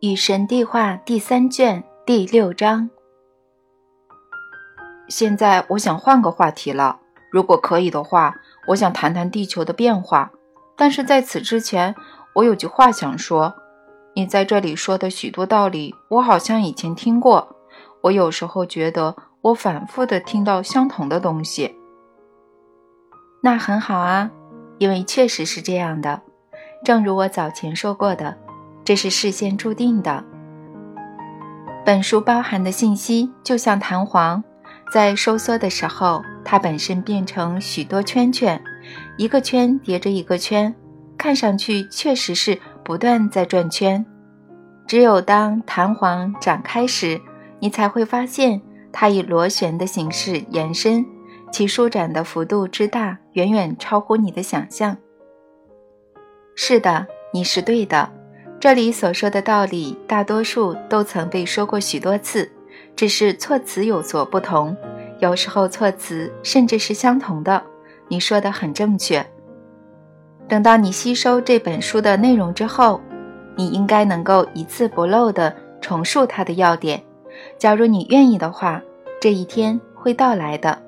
与神对话第三卷第六章。现在我想换个话题了，如果可以的话，我想谈谈地球的变化。但是在此之前，我有句话想说。你在这里说的许多道理，我好像以前听过。我有时候觉得我反复的听到相同的东西。那很好啊，因为确实是这样的。正如我早前说过的。这是事先注定的。本书包含的信息就像弹簧，在收缩的时候，它本身变成许多圈圈，一个圈叠着一个圈，看上去确实是不断在转圈。只有当弹簧展开时，你才会发现它以螺旋的形式延伸，其舒展的幅度之大，远远超乎你的想象。是的，你是对的。这里所说的道理，大多数都曾被说过许多次，只是措辞有所不同，有时候措辞甚至是相同的。你说的很正确。等到你吸收这本书的内容之后，你应该能够一字不漏地重述它的要点。假如你愿意的话，这一天会到来的。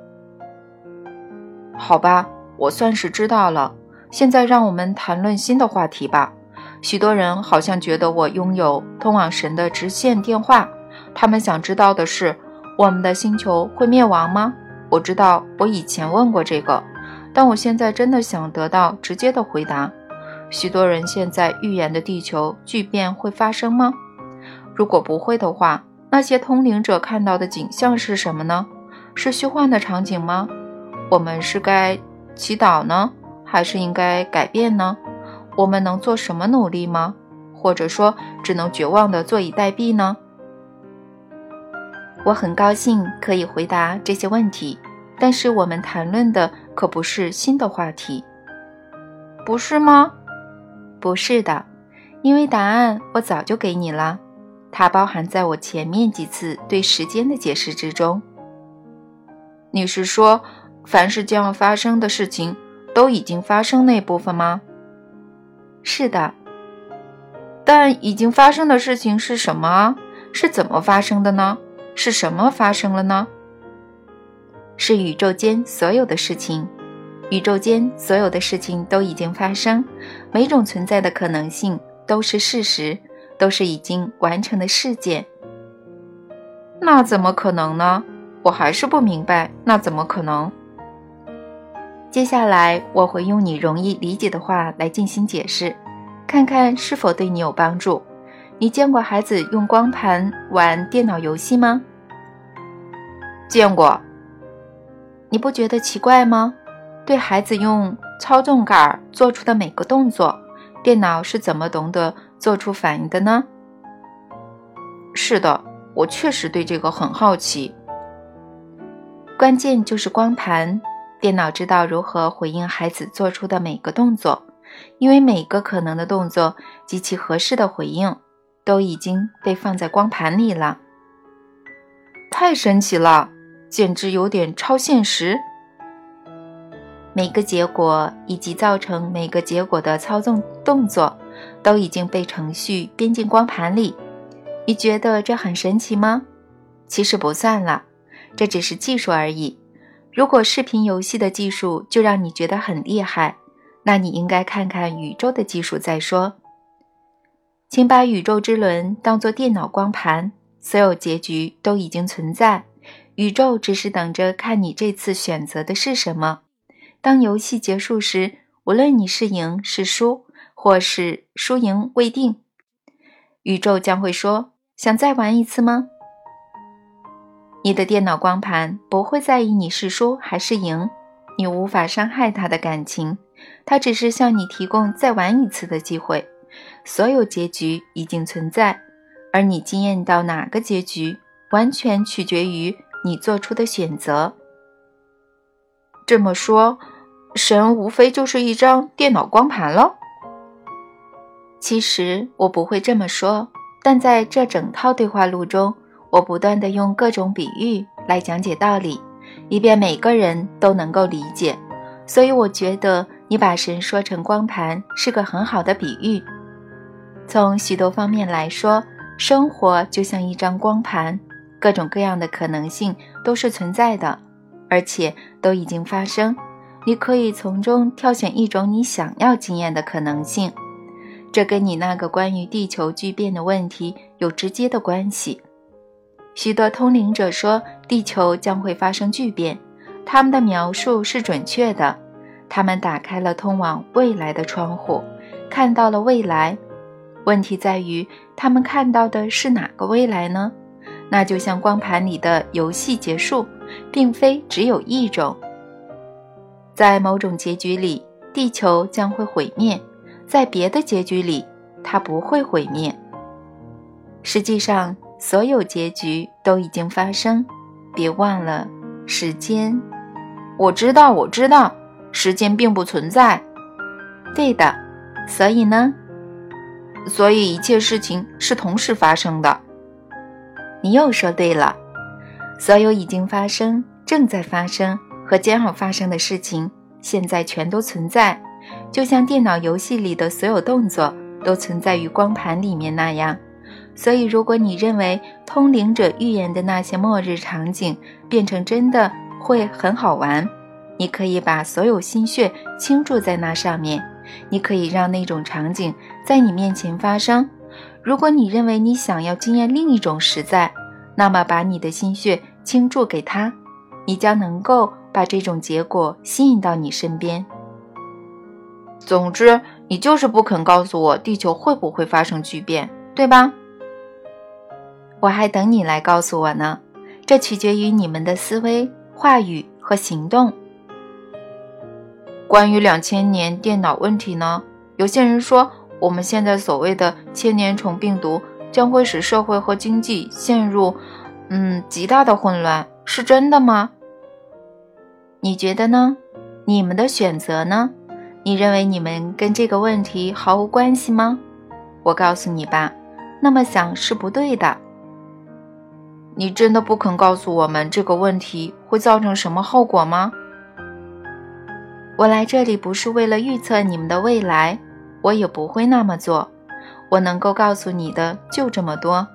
好吧，我算是知道了。现在让我们谈论新的话题吧。许多人好像觉得我拥有通往神的直线电话。他们想知道的是：我们的星球会灭亡吗？我知道我以前问过这个，但我现在真的想得到直接的回答。许多人现在预言的地球巨变会发生吗？如果不会的话，那些通灵者看到的景象是什么呢？是虚幻的场景吗？我们是该祈祷呢，还是应该改变呢？我们能做什么努力吗？或者说，只能绝望地坐以待毙呢？我很高兴可以回答这些问题，但是我们谈论的可不是新的话题，不是吗？不是的，因为答案我早就给你了，它包含在我前面几次对时间的解释之中。你是说，凡是将要发生的事情都已经发生那部分吗？是的，但已经发生的事情是什么？是怎么发生的呢？是什么发生了呢？是宇宙间所有的事情，宇宙间所有的事情都已经发生，每种存在的可能性都是事实，都是已经完成的事件。那怎么可能呢？我还是不明白，那怎么可能？接下来我会用你容易理解的话来进行解释，看看是否对你有帮助。你见过孩子用光盘玩电脑游戏吗？见过。你不觉得奇怪吗？对孩子用操纵杆做出的每个动作，电脑是怎么懂得做出反应的呢？是的，我确实对这个很好奇。关键就是光盘。电脑知道如何回应孩子做出的每个动作，因为每个可能的动作及其合适的回应都已经被放在光盘里了。太神奇了，简直有点超现实。每个结果以及造成每个结果的操纵动作都已经被程序编进光盘里。你觉得这很神奇吗？其实不算了，这只是技术而已。如果视频游戏的技术就让你觉得很厉害，那你应该看看宇宙的技术再说。请把宇宙之轮当作电脑光盘，所有结局都已经存在，宇宙只是等着看你这次选择的是什么。当游戏结束时，无论你是赢是输，或是输赢未定，宇宙将会说：“想再玩一次吗？”你的电脑光盘不会在意你是输还是赢，你无法伤害他的感情，他只是向你提供再玩一次的机会。所有结局已经存在，而你惊艳到哪个结局，完全取决于你做出的选择。这么说，神无非就是一张电脑光盘了。其实我不会这么说，但在这整套对话录中。我不断地用各种比喻来讲解道理，以便每个人都能够理解。所以我觉得你把神说成光盘是个很好的比喻。从许多方面来说，生活就像一张光盘，各种各样的可能性都是存在的，而且都已经发生。你可以从中挑选一种你想要经验的可能性，这跟你那个关于地球巨变的问题有直接的关系。许多通灵者说地球将会发生巨变，他们的描述是准确的。他们打开了通往未来的窗户，看到了未来。问题在于，他们看到的是哪个未来呢？那就像光盘里的游戏结束，并非只有一种。在某种结局里，地球将会毁灭；在别的结局里，它不会毁灭。实际上，所有结局都已经发生。别忘了，时间。我知道，我知道，时间并不存在。对的。所以呢？所以一切事情是同时发生的。你又说对了。所有已经发生、正在发生。和将要发生的事情，现在全都存在，就像电脑游戏里的所有动作都存在于光盘里面那样。所以，如果你认为通灵者预言的那些末日场景变成真的会很好玩，你可以把所有心血倾注在那上面，你可以让那种场景在你面前发生。如果你认为你想要经验另一种实在，那么把你的心血倾注给他，你将能够。把这种结果吸引到你身边。总之，你就是不肯告诉我地球会不会发生巨变，对吧？我还等你来告诉我呢。这取决于你们的思维、话语和行动。关于两千年电脑问题呢？有些人说，我们现在所谓的千年虫病毒将会使社会和经济陷入，嗯，极大的混乱，是真的吗？你觉得呢？你们的选择呢？你认为你们跟这个问题毫无关系吗？我告诉你吧，那么想是不对的。你真的不肯告诉我们这个问题会造成什么后果吗？我来这里不是为了预测你们的未来，我也不会那么做。我能够告诉你的就这么多。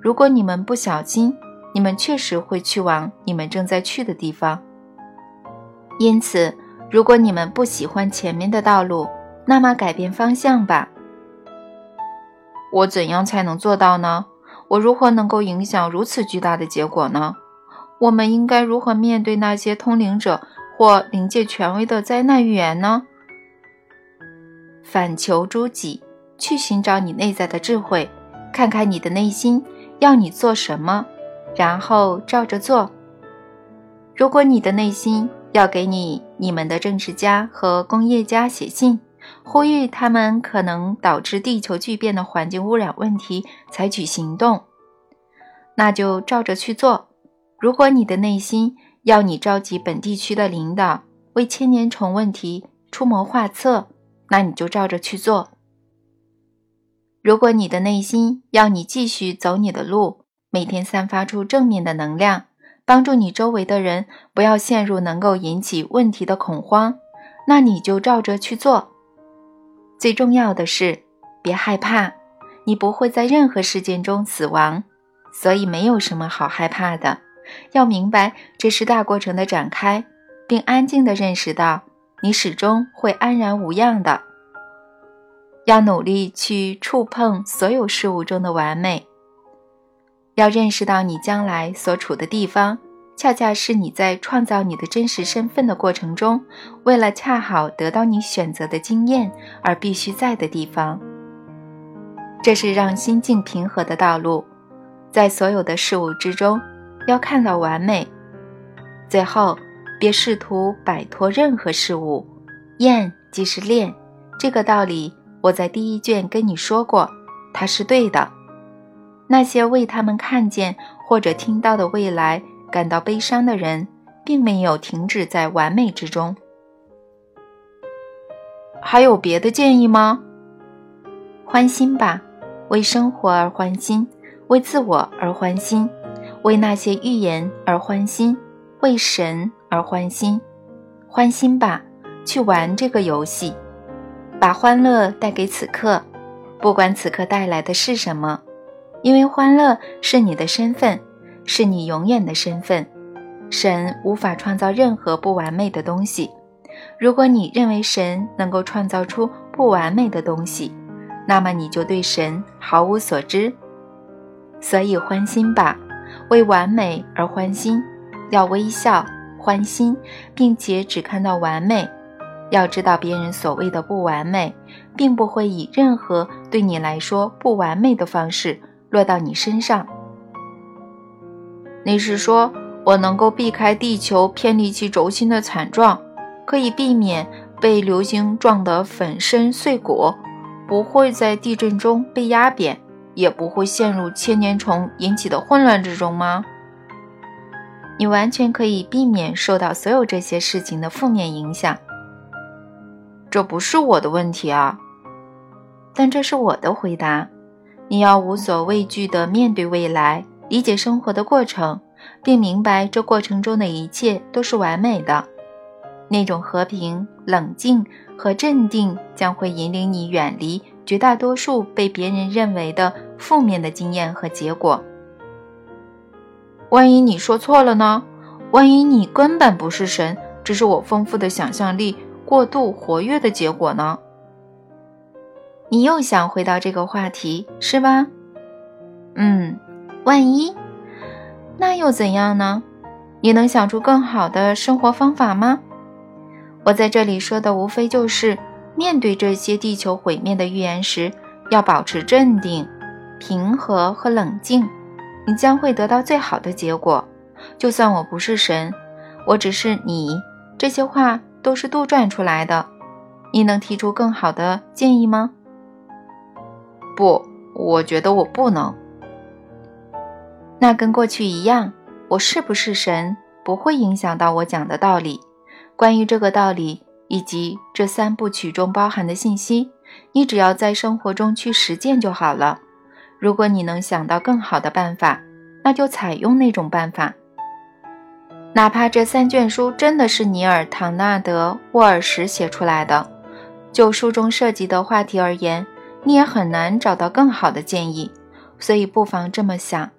如果你们不小心，你们确实会去往你们正在去的地方。因此，如果你们不喜欢前面的道路，那么改变方向吧。我怎样才能做到呢？我如何能够影响如此巨大的结果呢？我们应该如何面对那些通灵者或灵界权威的灾难预言呢？反求诸己，去寻找你内在的智慧，看看你的内心要你做什么，然后照着做。如果你的内心，要给你你们的政治家和工业家写信，呼吁他们可能导致地球巨变的环境污染问题采取行动，那就照着去做。如果你的内心要你召集本地区的领导为千年虫问题出谋划策，那你就照着去做。如果你的内心要你继续走你的路，每天散发出正面的能量。帮助你周围的人不要陷入能够引起问题的恐慌，那你就照着去做。最重要的是，别害怕，你不会在任何事件中死亡，所以没有什么好害怕的。要明白这是大过程的展开，并安静地认识到你始终会安然无恙的。要努力去触碰所有事物中的完美。要认识到，你将来所处的地方，恰恰是你在创造你的真实身份的过程中，为了恰好得到你选择的经验而必须在的地方。这是让心境平和的道路。在所有的事物之中，要看到完美。最后，别试图摆脱任何事物。厌即是恋，这个道理我在第一卷跟你说过，它是对的。那些为他们看见或者听到的未来感到悲伤的人，并没有停止在完美之中。还有别的建议吗？欢心吧，为生活而欢心，为自我而欢心，为那些预言而欢心，为神而欢心。欢心吧，去玩这个游戏，把欢乐带给此刻，不管此刻带来的是什么。因为欢乐是你的身份，是你永远的身份。神无法创造任何不完美的东西。如果你认为神能够创造出不完美的东西，那么你就对神毫无所知。所以欢心吧，为完美而欢心，要微笑欢心，并且只看到完美。要知道，别人所谓的不完美，并不会以任何对你来说不完美的方式落到你身上。你是说？我能够避开地球偏离其轴心的惨状，可以避免被流星撞得粉身碎骨，不会在地震中被压扁，也不会陷入千年虫引起的混乱之中吗？你完全可以避免受到所有这些事情的负面影响。这不是我的问题啊，但这是我的回答。你要无所畏惧地面对未来，理解生活的过程。并明白这过程中的一切都是完美的，那种和平、冷静和镇定将会引领你远离绝大多数被别人认为的负面的经验和结果。万一你说错了呢？万一你根本不是神，只是我丰富的想象力过度活跃的结果呢？你又想回到这个话题是吧？嗯，万一。那又怎样呢？你能想出更好的生活方法吗？我在这里说的无非就是，面对这些地球毁灭的预言时，要保持镇定、平和和冷静，你将会得到最好的结果。就算我不是神，我只是你，这些话都是杜撰出来的。你能提出更好的建议吗？不，我觉得我不能。那跟过去一样，我是不是神不会影响到我讲的道理。关于这个道理以及这三部曲中包含的信息，你只要在生活中去实践就好了。如果你能想到更好的办法，那就采用那种办法。哪怕这三卷书真的是尼尔·唐纳德·沃尔什写出来的，就书中涉及的话题而言，你也很难找到更好的建议。所以不妨这么想。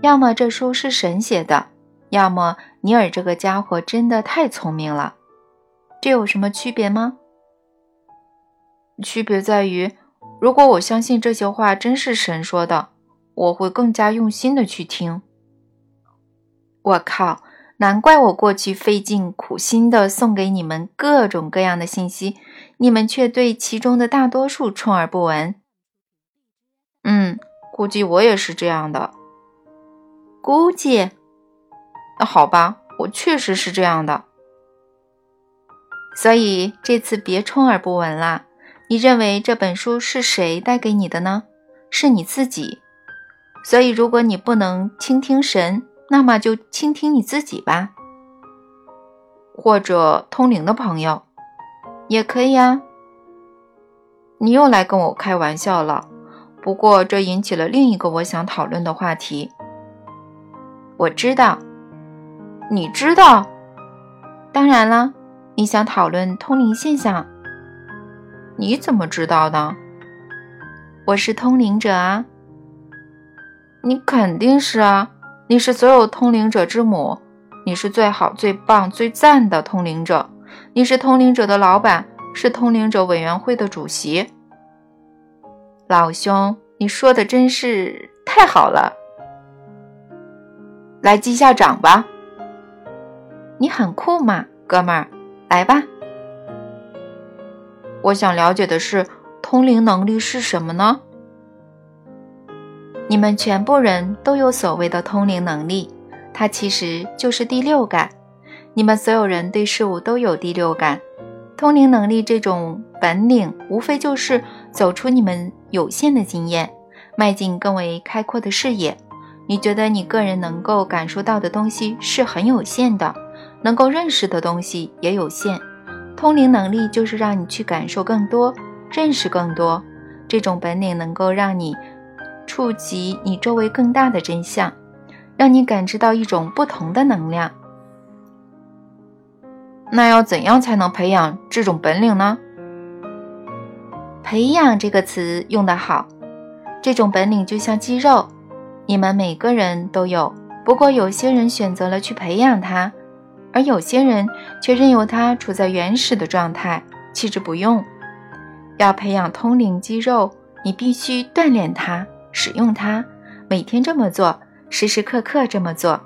要么这书是神写的，要么尼尔这个家伙真的太聪明了。这有什么区别吗？区别在于，如果我相信这些话真是神说的，我会更加用心的去听。我靠！难怪我过去费尽苦心的送给你们各种各样的信息，你们却对其中的大多数充耳不闻。嗯，估计我也是这样的。估计，那好吧，我确实是这样的。所以这次别充耳不闻啦。你认为这本书是谁带给你的呢？是你自己。所以如果你不能倾听神，那么就倾听你自己吧，或者通灵的朋友也可以啊。你又来跟我开玩笑了。不过这引起了另一个我想讨论的话题。我知道，你知道，当然了，你想讨论通灵现象，你怎么知道的？我是通灵者啊，你肯定是啊，你是所有通灵者之母，你是最好、最棒、最赞的通灵者，你是通灵者的老板，是通灵者委员会的主席。老兄，你说的真是太好了。来记下掌吧，你很酷嘛，哥们儿，来吧。我想了解的是，通灵能力是什么呢？你们全部人都有所谓的通灵能力，它其实就是第六感。你们所有人对事物都有第六感。通灵能力这种本领，无非就是走出你们有限的经验，迈进更为开阔的视野。你觉得你个人能够感受到的东西是很有限的，能够认识的东西也有限。通灵能力就是让你去感受更多，认识更多。这种本领能够让你触及你周围更大的真相，让你感知到一种不同的能量。那要怎样才能培养这种本领呢？培养这个词用得好，这种本领就像肌肉。你们每个人都有，不过有些人选择了去培养它，而有些人却任由它处在原始的状态，弃之不用。要培养通灵肌肉，你必须锻炼它，使用它，每天这么做，时时刻刻这么做。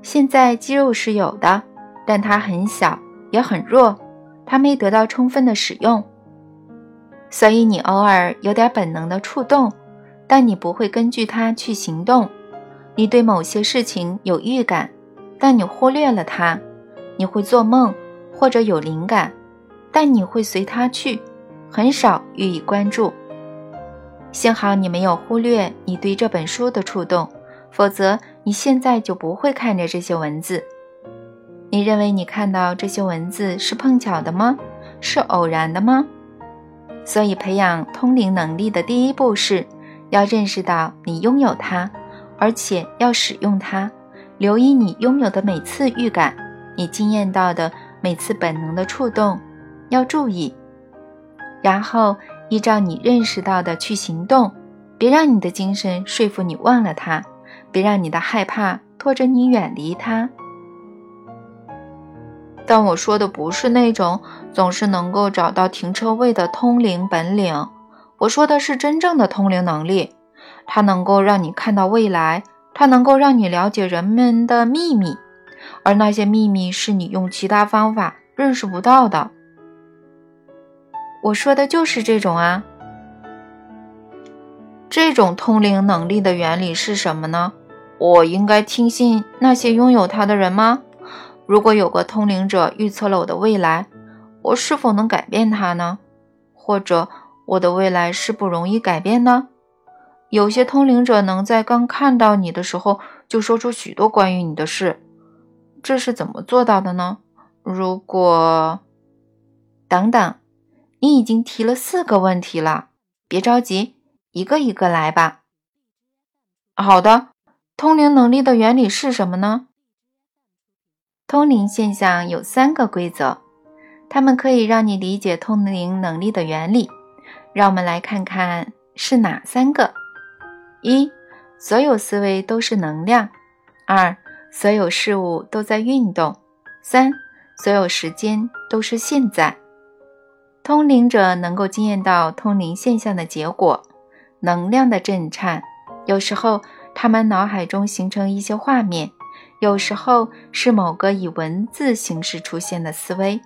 现在肌肉是有的，但它很小，也很弱，它没得到充分的使用。所以你偶尔有点本能的触动，但你不会根据它去行动。你对某些事情有预感，但你忽略了它。你会做梦或者有灵感，但你会随它去。很少予以关注。幸好你没有忽略你对这本书的触动，否则你现在就不会看着这些文字。你认为你看到这些文字是碰巧的吗？是偶然的吗？所以，培养通灵能力的第一步是要认识到你拥有它，而且要使用它。留意你拥有的每次预感，你经验到的每次本能的触动，要注意。然后依照你认识到的去行动，别让你的精神说服你忘了它，别让你的害怕拖着你远离它。但我说的不是那种总是能够找到停车位的通灵本领，我说的是真正的通灵能力。它能够让你看到未来，它能够让你了解人们的秘密，而那些秘密是你用其他方法认识不到的。我说的就是这种啊，这种通灵能力的原理是什么呢？我应该听信那些拥有它的人吗？如果有个通灵者预测了我的未来，我是否能改变它呢？或者我的未来是不容易改变呢？有些通灵者能在刚看到你的时候就说出许多关于你的事，这是怎么做到的呢？如果……等等。你已经提了四个问题了，别着急，一个一个来吧。好的，通灵能力的原理是什么呢？通灵现象有三个规则，它们可以让你理解通灵能力的原理。让我们来看看是哪三个：一、所有思维都是能量；二、所有事物都在运动；三、所有时间都是现在。通灵者能够经验到通灵现象的结果，能量的震颤。有时候，他们脑海中形成一些画面；有时候是某个以文字形式出现的思维。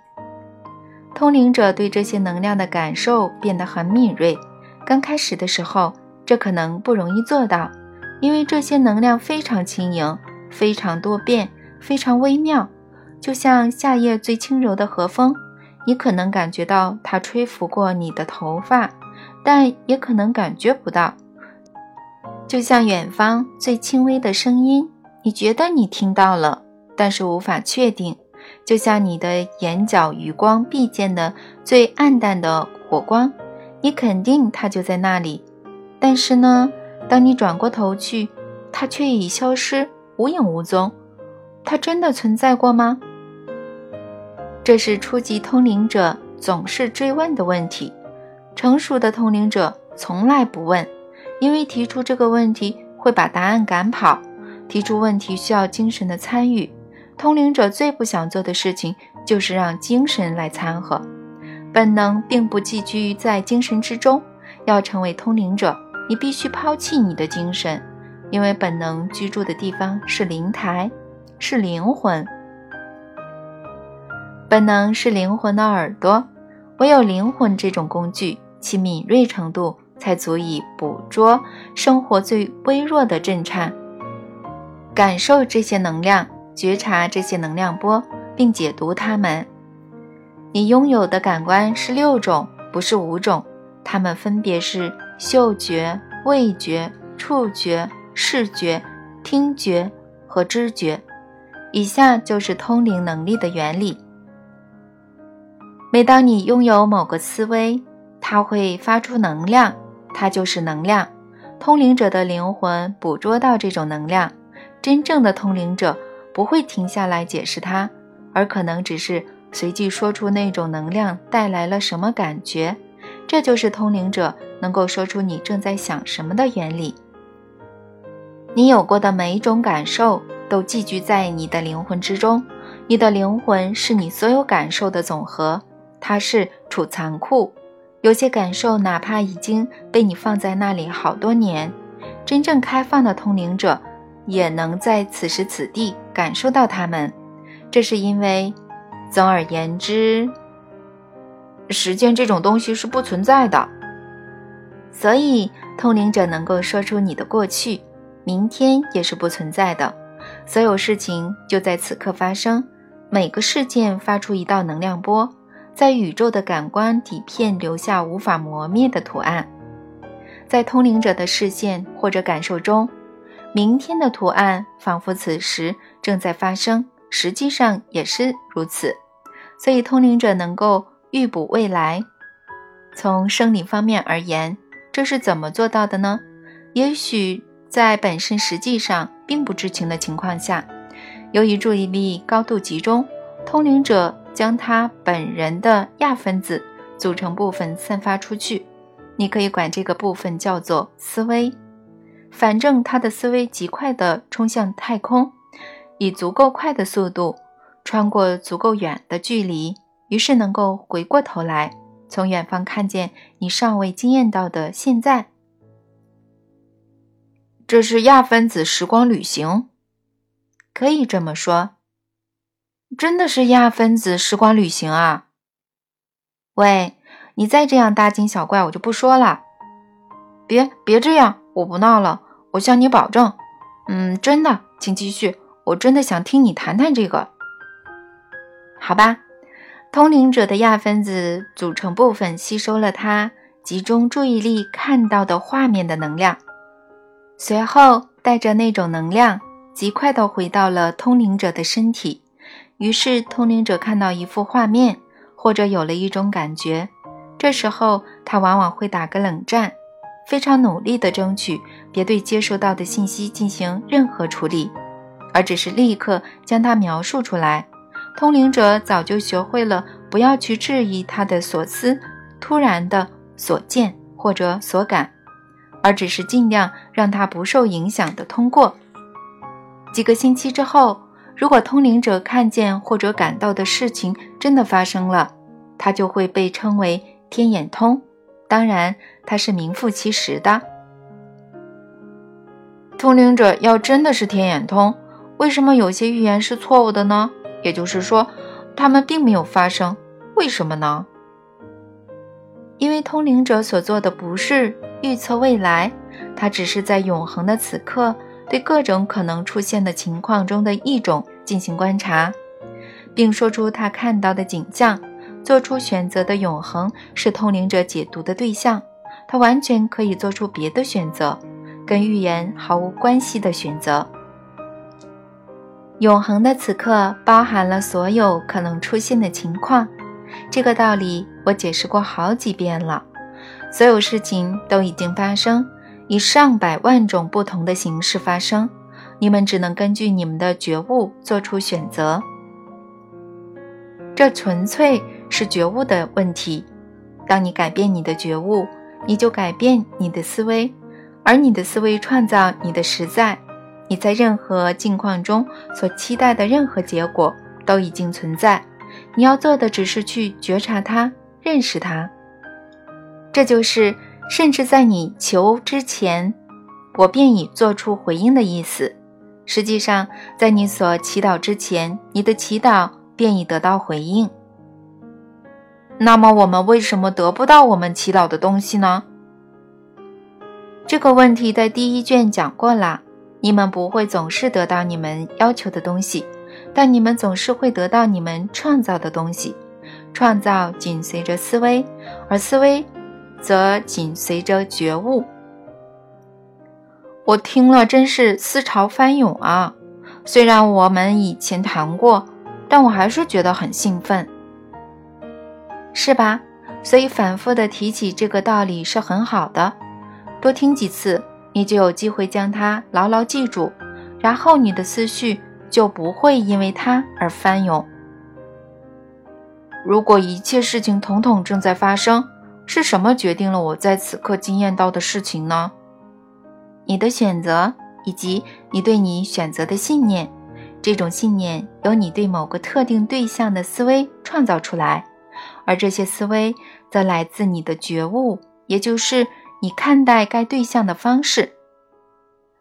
通灵者对这些能量的感受变得很敏锐。刚开始的时候，这可能不容易做到，因为这些能量非常轻盈、非常多变、非常微妙，就像夏夜最轻柔的和风。你可能感觉到它吹拂过你的头发，但也可能感觉不到。就像远方最轻微的声音，你觉得你听到了，但是无法确定。就像你的眼角余光必见的最暗淡的火光，你肯定它就在那里，但是呢，当你转过头去，它却已消失，无影无踪。它真的存在过吗？这是初级通灵者总是追问的问题，成熟的通灵者从来不问，因为提出这个问题会把答案赶跑。提出问题需要精神的参与，通灵者最不想做的事情就是让精神来掺和。本能并不寄居在精神之中，要成为通灵者，你必须抛弃你的精神，因为本能居住的地方是灵台，是灵魂。本能是灵魂的耳朵，唯有灵魂这种工具，其敏锐程度才足以捕捉生活最微弱的震颤，感受这些能量，觉察这些能量波，并解读它们。你拥有的感官是六种，不是五种，它们分别是嗅觉、味觉、触觉、视觉、听觉和知觉。以下就是通灵能力的原理。每当你拥有某个思维，它会发出能量，它就是能量。通灵者的灵魂捕捉到这种能量，真正的通灵者不会停下来解释它，而可能只是随即说出那种能量带来了什么感觉。这就是通灵者能够说出你正在想什么的原理。你有过的每一种感受都寄居在你的灵魂之中，你的灵魂是你所有感受的总和，它是储藏库。有些感受哪怕已经被你放在那里好多年，真正开放的通灵者也能在此时此地感受到它们。这是因为，总而言之，时间这种东西是不存在的，所以通灵者能够说出你的过去。明天也是不存在的，所有事情就在此刻发生。每个事件发出一道能量波，在宇宙的感官底片留下无法磨灭的图案。在通灵者的视线或者感受中，明天的图案仿佛此时正在发生，实际上也是如此。所以，通灵者能够预卜未来。从生理方面而言，这是怎么做到的呢？也许。在本身实际上并不知情的情况下，由于注意力高度集中，通灵者将他本人的亚分子组成部分散发出去。你可以管这个部分叫做思维。反正他的思维极快地冲向太空，以足够快的速度穿过足够远的距离，于是能够回过头来，从远方看见你尚未惊艳到的现在。这是亚分子时光旅行，可以这么说。真的是亚分子时光旅行啊！喂，你再这样大惊小怪，我就不说了。别别这样，我不闹了，我向你保证。嗯，真的，请继续。我真的想听你谈谈这个。好吧，通灵者的亚分子组成部分吸收了他集中注意力看到的画面的能量。随后，带着那种能量，极快地回到了通灵者的身体。于是，通灵者看到一幅画面，或者有了一种感觉。这时候，他往往会打个冷战，非常努力地争取别对接收到的信息进行任何处理，而只是立刻将它描述出来。通灵者早就学会了不要去质疑他的所思、突然的所见或者所感。而只是尽量让他不受影响的通过。几个星期之后，如果通灵者看见或者感到的事情真的发生了，他就会被称为天眼通。当然，他是名副其实的。通灵者要真的是天眼通，为什么有些预言是错误的呢？也就是说，他们并没有发生，为什么呢？因为通灵者所做的不是预测未来，他只是在永恒的此刻对各种可能出现的情况中的一种进行观察，并说出他看到的景象。做出选择的永恒是通灵者解读的对象，他完全可以做出别的选择，跟预言毫无关系的选择。永恒的此刻包含了所有可能出现的情况。这个道理我解释过好几遍了。所有事情都已经发生，以上百万种不同的形式发生。你们只能根据你们的觉悟做出选择。这纯粹是觉悟的问题。当你改变你的觉悟，你就改变你的思维，而你的思维创造你的实在。你在任何境况中所期待的任何结果都已经存在。你要做的只是去觉察它，认识它。这就是，甚至在你求之前，我便已做出回应的意思。实际上，在你所祈祷之前，你的祈祷便已得到回应。那么，我们为什么得不到我们祈祷的东西呢？这个问题在第一卷讲过了。你们不会总是得到你们要求的东西。但你们总是会得到你们创造的东西，创造紧随着思维，而思维则紧随着觉悟。我听了真是思潮翻涌啊！虽然我们以前谈过，但我还是觉得很兴奋，是吧？所以反复的提起这个道理是很好的，多听几次，你就有机会将它牢牢记住，然后你的思绪。就不会因为它而翻涌。如果一切事情统统正在发生，是什么决定了我在此刻惊艳到的事情呢？你的选择以及你对你选择的信念。这种信念由你对某个特定对象的思维创造出来，而这些思维则来自你的觉悟，也就是你看待该对象的方式。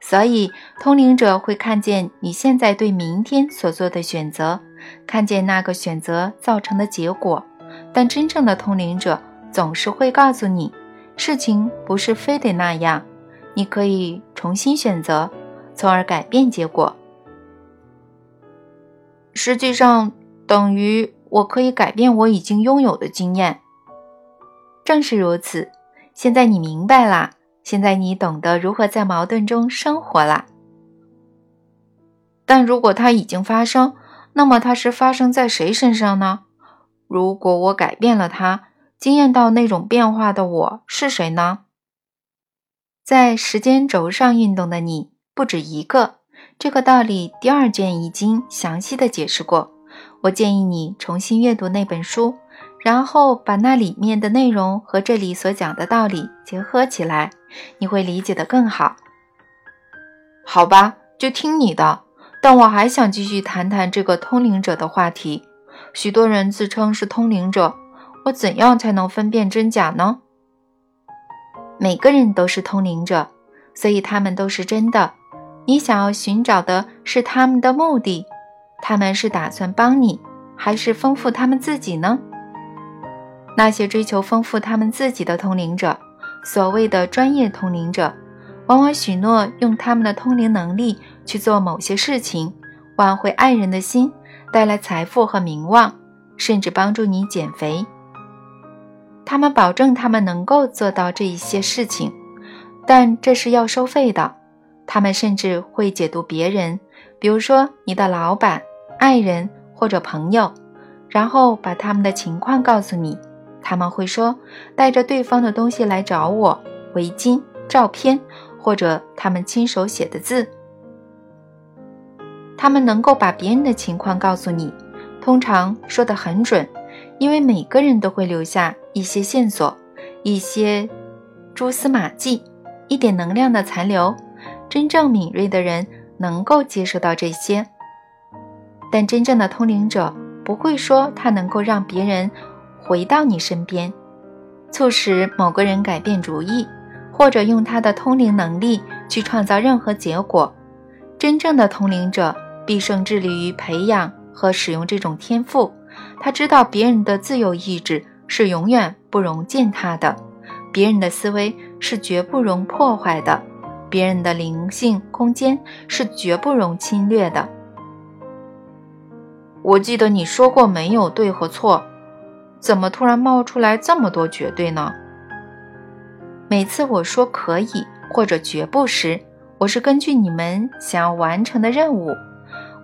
所以，通灵者会看见你现在对明天所做的选择，看见那个选择造成的结果。但真正的通灵者总是会告诉你，事情不是非得那样，你可以重新选择，从而改变结果。实际上，等于我可以改变我已经拥有的经验。正是如此，现在你明白了。现在你懂得如何在矛盾中生活了，但如果它已经发生，那么它是发生在谁身上呢？如果我改变了它，经验到那种变化的我是谁呢？在时间轴上运动的你不止一个。这个道理第二卷已经详细的解释过。我建议你重新阅读那本书，然后把那里面的内容和这里所讲的道理结合起来。你会理解的更好，好吧，就听你的。但我还想继续谈谈这个通灵者的话题。许多人自称是通灵者，我怎样才能分辨真假呢？每个人都是通灵者，所以他们都是真的。你想要寻找的是他们的目的，他们是打算帮你，还是丰富他们自己呢？那些追求丰富他们自己的通灵者。所谓的专业通灵者，往往许诺用他们的通灵能力去做某些事情，挽回爱人的心，带来财富和名望，甚至帮助你减肥。他们保证他们能够做到这一些事情，但这是要收费的。他们甚至会解读别人，比如说你的老板、爱人或者朋友，然后把他们的情况告诉你。他们会说带着对方的东西来找我，围巾、照片，或者他们亲手写的字。他们能够把别人的情况告诉你，通常说得很准，因为每个人都会留下一些线索、一些蛛丝马迹、一点能量的残留。真正敏锐的人能够接受到这些，但真正的通灵者不会说他能够让别人。回到你身边，促使某个人改变主意，或者用他的通灵能力去创造任何结果。真正的通灵者必胜致力于培养和使用这种天赋。他知道别人的自由意志是永远不容践踏的，别人的思维是绝不容破坏的，别人的灵性空间是绝不容侵略的。我记得你说过，没有对和错。怎么突然冒出来这么多绝对呢？每次我说可以或者绝不时，我是根据你们想要完成的任务，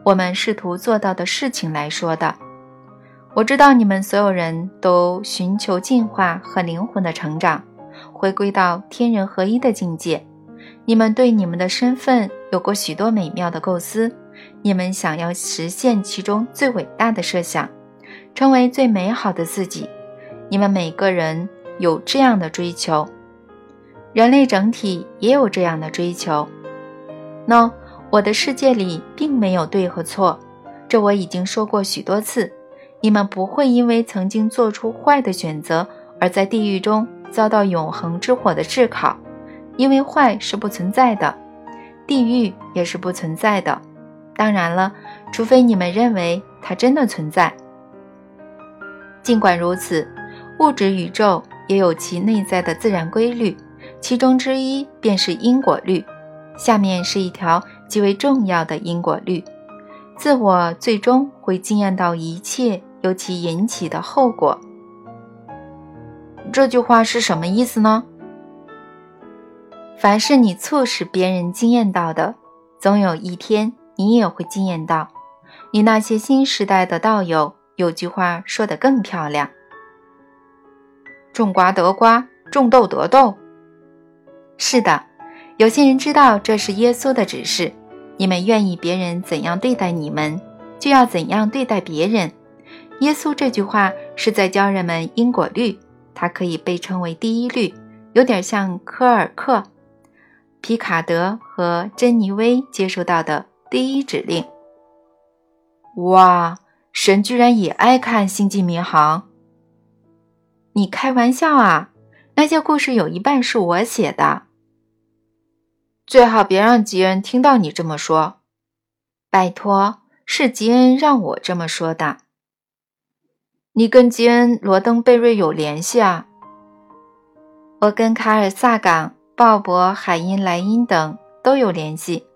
我们试图做到的事情来说的。我知道你们所有人都寻求进化和灵魂的成长，回归到天人合一的境界。你们对你们的身份有过许多美妙的构思，你们想要实现其中最伟大的设想。成为最美好的自己，你们每个人有这样的追求，人类整体也有这样的追求。喏，我的世界里并没有对和错，这我已经说过许多次。你们不会因为曾经做出坏的选择而在地狱中遭到永恒之火的炙烤，因为坏是不存在的，地狱也是不存在的。当然了，除非你们认为它真的存在。尽管如此，物质宇宙也有其内在的自然规律，其中之一便是因果律。下面是一条极为重要的因果律：自我最终会惊艳到一切由其引起的后果。这句话是什么意思呢？凡是你促使别人惊艳到的，总有一天你也会惊艳到。你那些新时代的道友。有句话说得更漂亮：“种瓜得瓜，种豆得豆。”是的，有些人知道这是耶稣的指示。你们愿意别人怎样对待你们，就要怎样对待别人。耶稣这句话是在教人们因果律，它可以被称为第一律，有点像科尔克、皮卡德和。和珍妮薇接收到的第一指令。哇，神居然也爱看《星际迷航》？你开玩笑啊！那些故事有一半是我写的。最好别让吉恩听到你这么说。拜托，是吉恩让我这么说的。你跟吉恩·罗登贝瑞有联系啊？我跟卡尔·萨港、鲍勃·海因莱因等都有联系。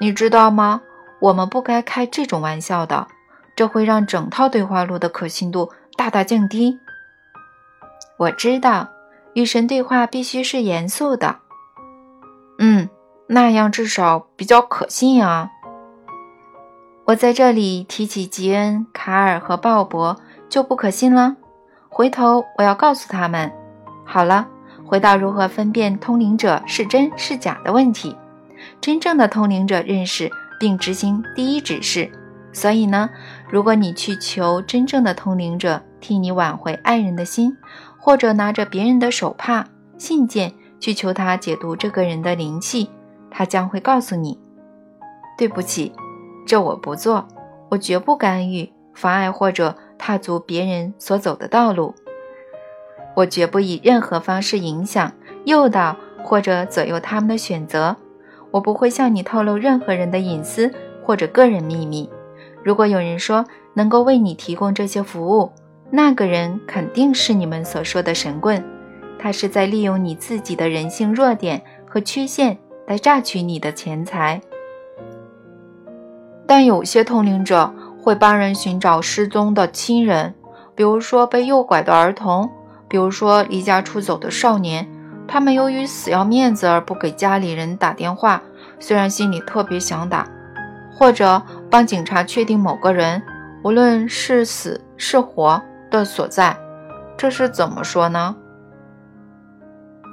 你知道吗？我们不该开这种玩笑的，这会让整套对话录的可信度大大降低。我知道，与神对话必须是严肃的。嗯，那样至少比较可信啊。我在这里提起吉恩、卡尔和鲍勃就不可信了。回头我要告诉他们。好了，回到如何分辨通灵者是真是假的问题。真正的通灵者认识并执行第一指示。所以呢，如果你去求真正的通灵者替你挽回爱人的心，或者拿着别人的手帕、信件去求他解读这个人的灵气，他将会告诉你：“对不起。”这我不做，我绝不干预、妨碍或者踏足别人所走的道路。我绝不以任何方式影响、诱导或者左右他们的选择。我不会向你透露任何人的隐私或者个人秘密。如果有人说能够为你提供这些服务，那个人肯定是你们所说的神棍。他是在利用你自己的人性弱点和缺陷来榨取你的钱财。但有些通灵者会帮人寻找失踪的亲人，比如说被诱拐的儿童，比如说离家出走的少年。他们由于死要面子而不给家里人打电话，虽然心里特别想打，或者帮警察确定某个人，无论是死是活的所在。这是怎么说呢？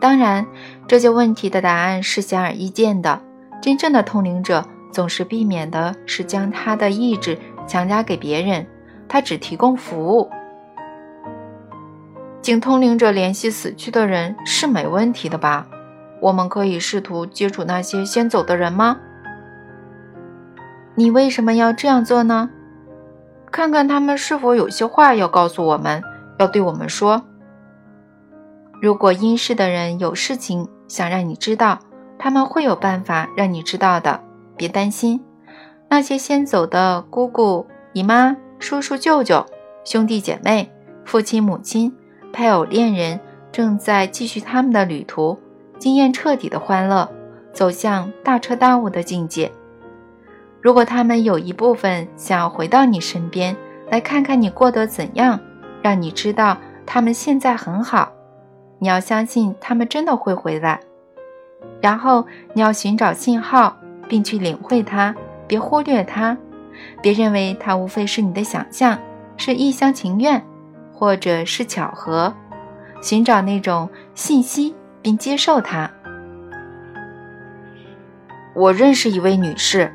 当然，这些问题的答案是显而易见的。真正的通灵者。总是避免的是将他的意志强加给别人，他只提供服务。经通灵者联系死去的人是没问题的吧？我们可以试图接触那些先走的人吗？你为什么要这样做呢？看看他们是否有些话要告诉我们，要对我们说。如果阴世的人有事情想让你知道，他们会有办法让你知道的。别担心，那些先走的姑姑、姨妈、叔叔、舅舅、兄弟姐妹、父亲、母亲、配偶、恋人，正在继续他们的旅途，经验彻底的欢乐，走向大彻大悟的境界。如果他们有一部分想要回到你身边，来看看你过得怎样，让你知道他们现在很好，你要相信他们真的会回来。然后你要寻找信号。并去领会它，别忽略它，别认为它无非是你的想象，是一厢情愿，或者是巧合。寻找那种信息，并接受它。我认识一位女士，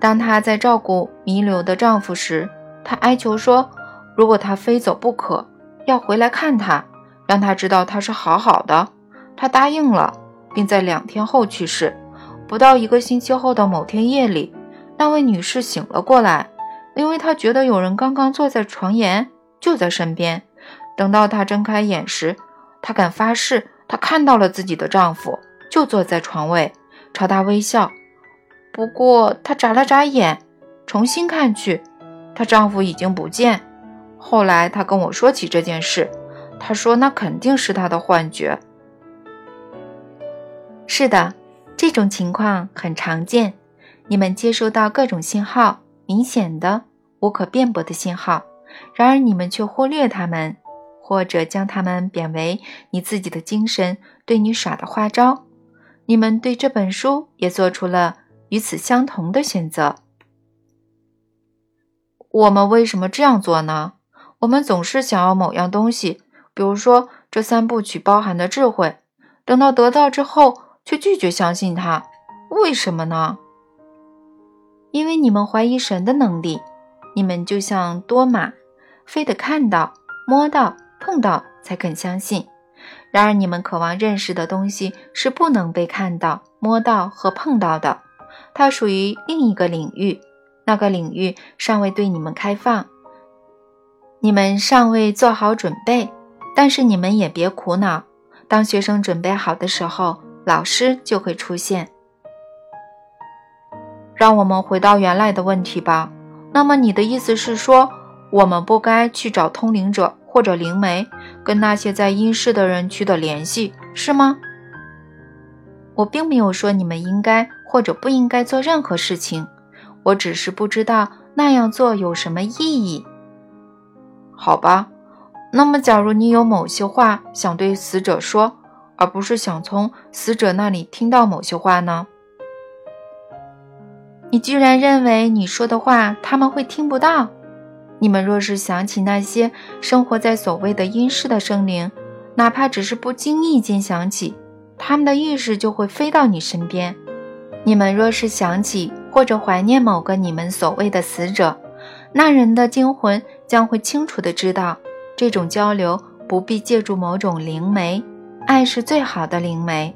当她在照顾弥留的丈夫时，她哀求说：“如果他非走不可，要回来看他，让他知道他是好好的。”她答应了，并在两天后去世。不到一个星期后的某天夜里，那位女士醒了过来，因为她觉得有人刚刚坐在床沿，就在身边。等到她睁开眼时，她敢发誓，她看到了自己的丈夫，就坐在床位，朝她微笑。不过她眨了眨眼，重新看去，她丈夫已经不见。后来她跟我说起这件事，她说那肯定是她的幻觉。是的。这种情况很常见，你们接收到各种信号，明显的、无可辩驳的信号，然而你们却忽略它们，或者将它们贬为你自己的精神对你耍的花招。你们对这本书也做出了与此相同的选择。我们为什么这样做呢？我们总是想要某样东西，比如说这三部曲包含的智慧，等到得到之后。却拒绝相信它，为什么呢？因为你们怀疑神的能力。你们就像多马，非得看到、摸到、碰到才肯相信。然而，你们渴望认识的东西是不能被看到、摸到和碰到的，它属于另一个领域，那个领域尚未对你们开放，你们尚未做好准备。但是你们也别苦恼，当学生准备好的时候，老师就会出现。让我们回到原来的问题吧。那么，你的意思是说，我们不该去找通灵者？或者灵媒跟那些在阴世的人取得联系，是吗？我并没有说你们应该或者不应该做任何事情，我只是不知道那样做有什么意义。好吧，那么假如你有某些话想对死者说，而不是想从死者那里听到某些话呢？你居然认为你说的话他们会听不到？你们若是想起那些生活在所谓的阴世的生灵，哪怕只是不经意间想起，他们的意识就会飞到你身边。你们若是想起或者怀念某个你们所谓的死者，那人的精魂将会清楚地知道，这种交流不必借助某种灵媒，爱是最好的灵媒。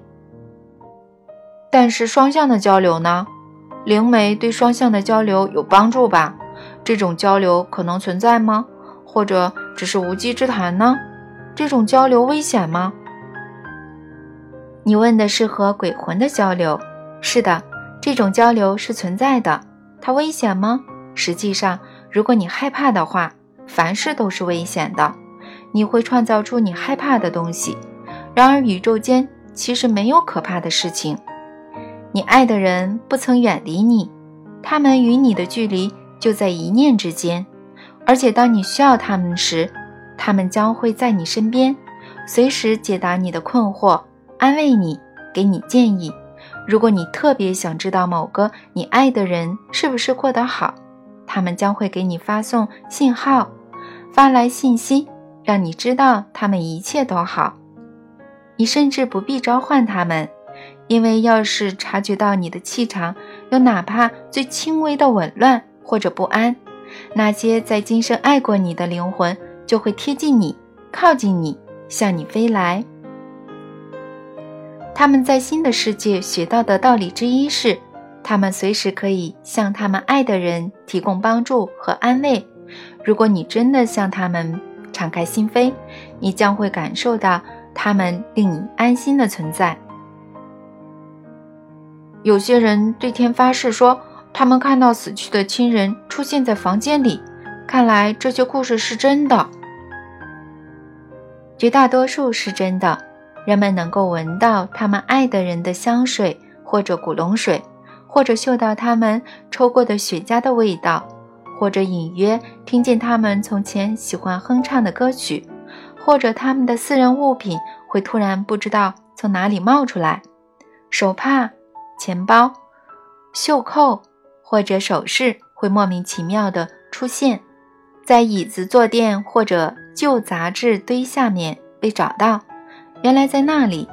但是双向的交流呢？灵媒对双向的交流有帮助吧？这种交流可能存在吗？或者只是无稽之谈呢？这种交流危险吗？你问的是和鬼魂的交流。是的，这种交流是存在的。它危险吗？实际上，如果你害怕的话，凡事都是危险的。你会创造出你害怕的东西。然而，宇宙间其实没有可怕的事情。你爱的人不曾远离你，他们与你的距离。就在一念之间，而且当你需要他们时，他们将会在你身边，随时解答你的困惑，安慰你，给你建议。如果你特别想知道某个你爱的人是不是过得好，他们将会给你发送信号，发来信息，让你知道他们一切都好。你甚至不必召唤他们，因为要是察觉到你的气场有哪怕最轻微的紊乱。或者不安，那些在今生爱过你的灵魂就会贴近你，靠近你，向你飞来。他们在新的世界学到的道理之一是，他们随时可以向他们爱的人提供帮助和安慰。如果你真的向他们敞开心扉，你将会感受到他们令你安心的存在。有些人对天发誓说。他们看到死去的亲人出现在房间里，看来这些故事是真的。绝大多数是真的。人们能够闻到他们爱的人的香水，或者古龙水，或者嗅到他们抽过的雪茄的味道，或者隐约听见他们从前喜欢哼唱的歌曲，或者他们的私人物品会突然不知道从哪里冒出来，手帕、钱包、袖扣。或者首饰会莫名其妙地出现在椅子、坐垫或者旧杂志堆下面被找到，原来在那里。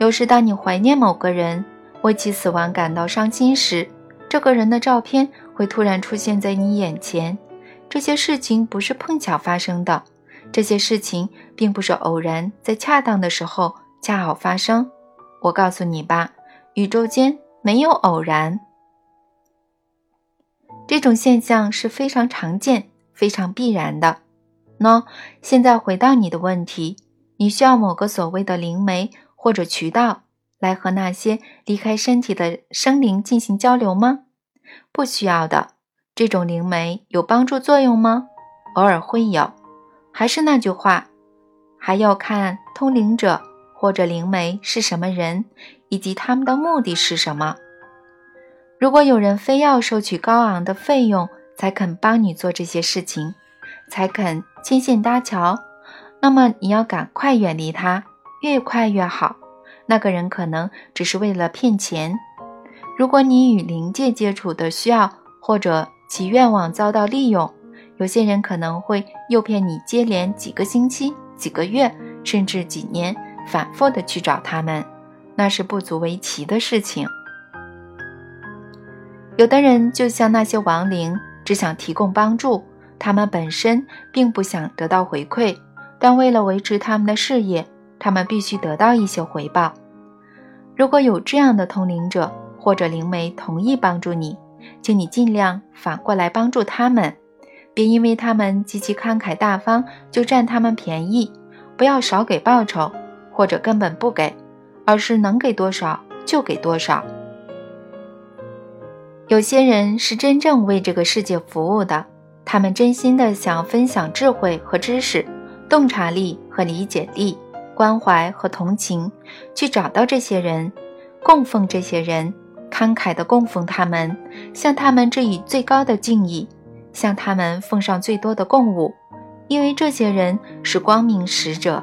有时当你怀念某个人，为其死亡感到伤心时，这个人的照片会突然出现在你眼前。这些事情不是碰巧发生的，这些事情并不是偶然在恰当的时候恰好发生。我告诉你吧，宇宙间没有偶然。这种现象是非常常见、非常必然的。喏，现在回到你的问题，你需要某个所谓的灵媒或者渠道来和那些离开身体的生灵进行交流吗？不需要的。这种灵媒有帮助作用吗？偶尔会有。还是那句话，还要看通灵者或者灵媒是什么人，以及他们的目的是什么。如果有人非要收取高昂的费用才肯帮你做这些事情，才肯牵线搭桥，那么你要赶快远离他，越快越好。那个人可能只是为了骗钱。如果你与灵界接触的需要或者其愿望遭到利用，有些人可能会诱骗你接连几个星期、几个月，甚至几年，反复的去找他们，那是不足为奇的事情。有的人就像那些亡灵，只想提供帮助，他们本身并不想得到回馈，但为了维持他们的事业，他们必须得到一些回报。如果有这样的通灵者或者灵媒同意帮助你，请你尽量反过来帮助他们，别因为他们极其慷慨大方就占他们便宜。不要少给报酬，或者根本不给，而是能给多少就给多少。有些人是真正为这个世界服务的，他们真心的想分享智慧和知识、洞察力和理解力、关怀和同情，去找到这些人，供奉这些人，慷慨的供奉他们，向他们致以最高的敬意，向他们奉上最多的供物。因为这些人是光明使者，